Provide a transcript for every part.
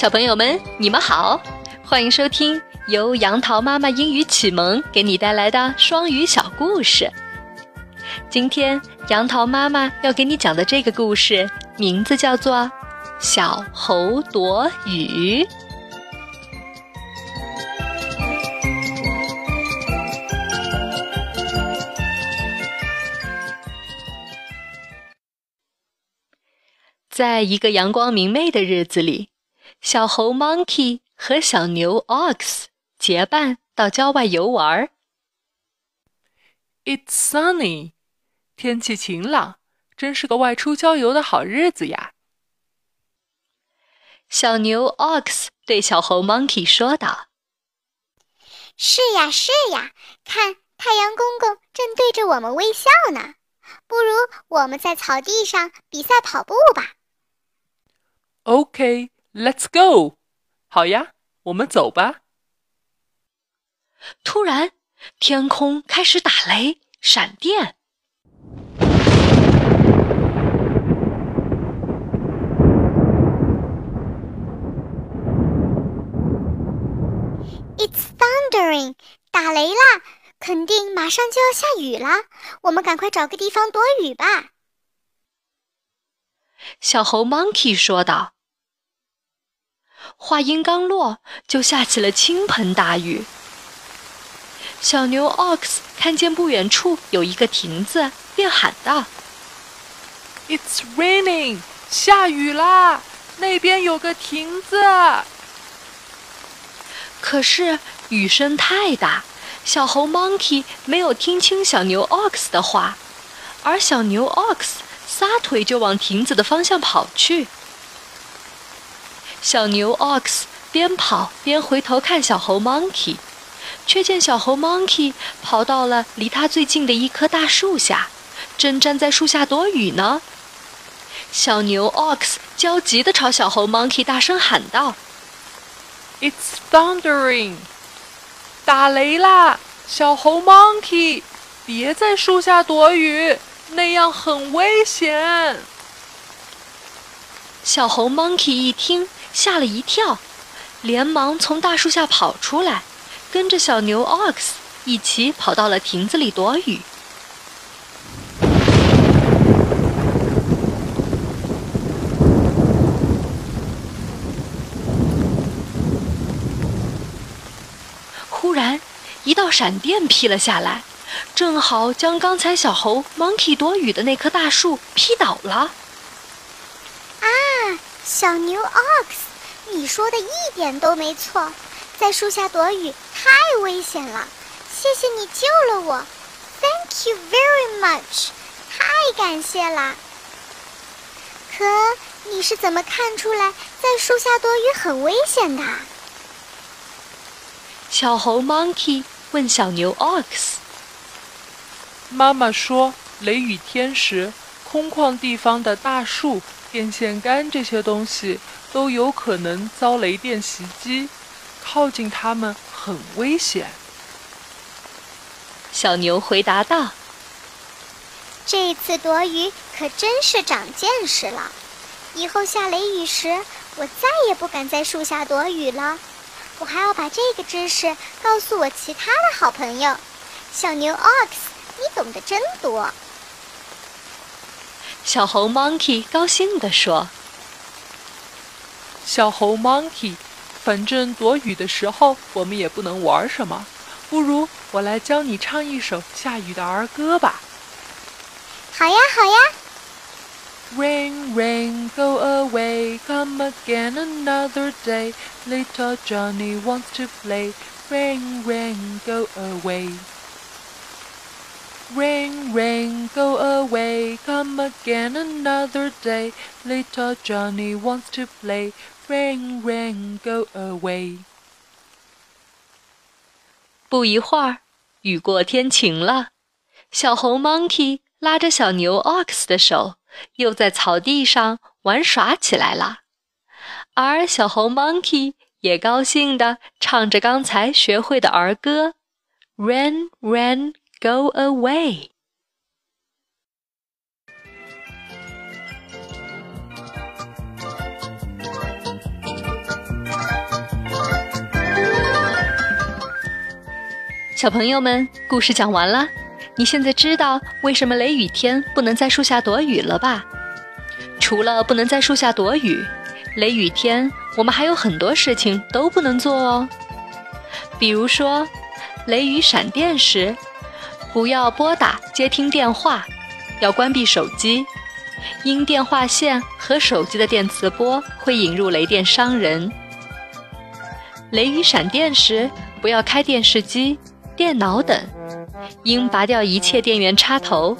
小朋友们，你们好，欢迎收听由杨桃妈妈英语启蒙给你带来的双语小故事。今天杨桃妈妈要给你讲的这个故事名字叫做《小猴躲雨》。在一个阳光明媚的日子里。小猴 Monkey 和小牛 Ox 结伴到郊外游玩。It's sunny，天气晴朗，真是个外出郊游的好日子呀。小牛 Ox 对小猴 Monkey 说道：“是呀，是呀，看太阳公公正对着我们微笑呢。不如我们在草地上比赛跑步吧。” OK。Let's go，好呀，我们走吧。突然，天空开始打雷、闪电。It's thundering，打雷啦！肯定马上就要下雨啦。我们赶快找个地方躲雨吧。小猴 Monkey 说道。话音刚落，就下起了倾盆大雨。小牛 Ox 看见不远处有一个亭子，便喊道：“It's raining，下雨啦！那边有个亭子。”可是雨声太大，小猴 Monkey 没有听清小牛 Ox 的话，而小牛 Ox 撒腿就往亭子的方向跑去。小牛 Ox 边跑边回头看小猴 Monkey，却见小猴 Monkey 跑到了离它最近的一棵大树下，正站在树下躲雨呢。小牛 Ox 焦急地朝小猴 Monkey 大声喊道：“It's thundering，打雷啦！小猴 Monkey，别在树下躲雨，那样很危险。”小猴 Monkey 一听。吓了一跳，连忙从大树下跑出来，跟着小牛 Ox 一起跑到了亭子里躲雨。忽然，一道闪电劈了下来，正好将刚才小猴 Monkey 躲雨的那棵大树劈倒了。小牛 Ox，你说的一点都没错，在树下躲雨太危险了。谢谢你救了我，Thank you very much，太感谢啦。可你是怎么看出来在树下躲雨很危险的？小猴 Monkey 问小牛 Ox。妈妈说，雷雨天时，空旷地方的大树。电线杆这些东西都有可能遭雷电袭击，靠近它们很危险。小牛回答道：“这次躲雨可真是长见识了，以后下雷雨时，我再也不敢在树下躲雨了。我还要把这个知识告诉我其他的好朋友。小牛 Ox，你懂得真多。”小猴 Monkey 高兴地说：“小猴 Monkey，反正躲雨的时候我们也不能玩什么，不如我来教你唱一首下雨的儿歌吧。”“好呀，好呀。” Rain, rain, go away, come again another day. Little Johnny wants to play. Rain, rain, go away. Ring, ring, go away, come again another day. Little Johnny wants to play. Ring, ring, go away. 不一会儿，雨过天晴了。小猴 Monkey 拉着小牛 Ox 的手，又在草地上玩耍起来了。而小猴 Monkey 也高兴地唱着刚才学会的儿歌：Ring, ring go away. 小朋友们故事讲完了你现在知道为什么雷雨天不能在树下躲雨了吧？除了不能在树下躲雨雷雨天我们还有很多事情都不能做哦。比如说雷雨闪电时不要拨打接听电话，要关闭手机，因电话线和手机的电磁波会引入雷电伤人。雷雨闪电时，不要开电视机、电脑等，应拔掉一切电源插头，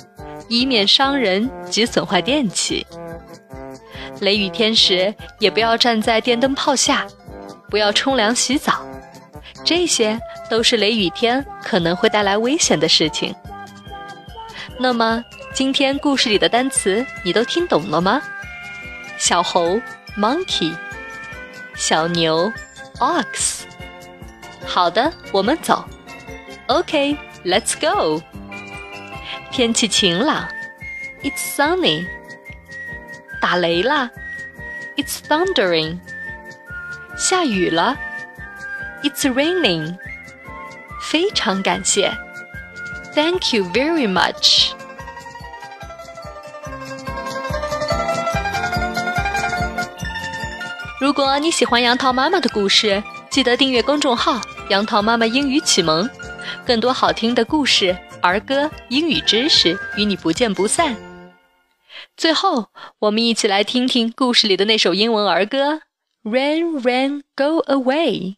以免伤人及损坏电器。雷雨天时，也不要站在电灯泡下，不要冲凉洗澡，这些都是雷雨天可能会带来危险的事情。那么，今天故事里的单词你都听懂了吗？小猴 （monkey），小牛 （ox）。好的，我们走。OK，Let's go。天气晴朗，It's sunny。打雷了，It's thundering。下雨了，It's raining。非常感谢，Thank you very much。如果你喜欢杨桃妈妈的故事，记得订阅公众号“杨桃妈妈英语启蒙”，更多好听的故事、儿歌、英语知识与你不见不散。最后，我们一起来听听故事里的那首英文儿歌《Rain, Rain, Go Away》。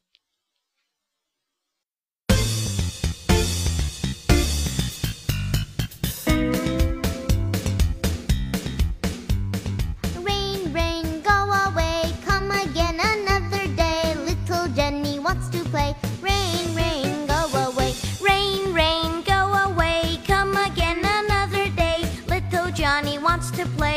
To play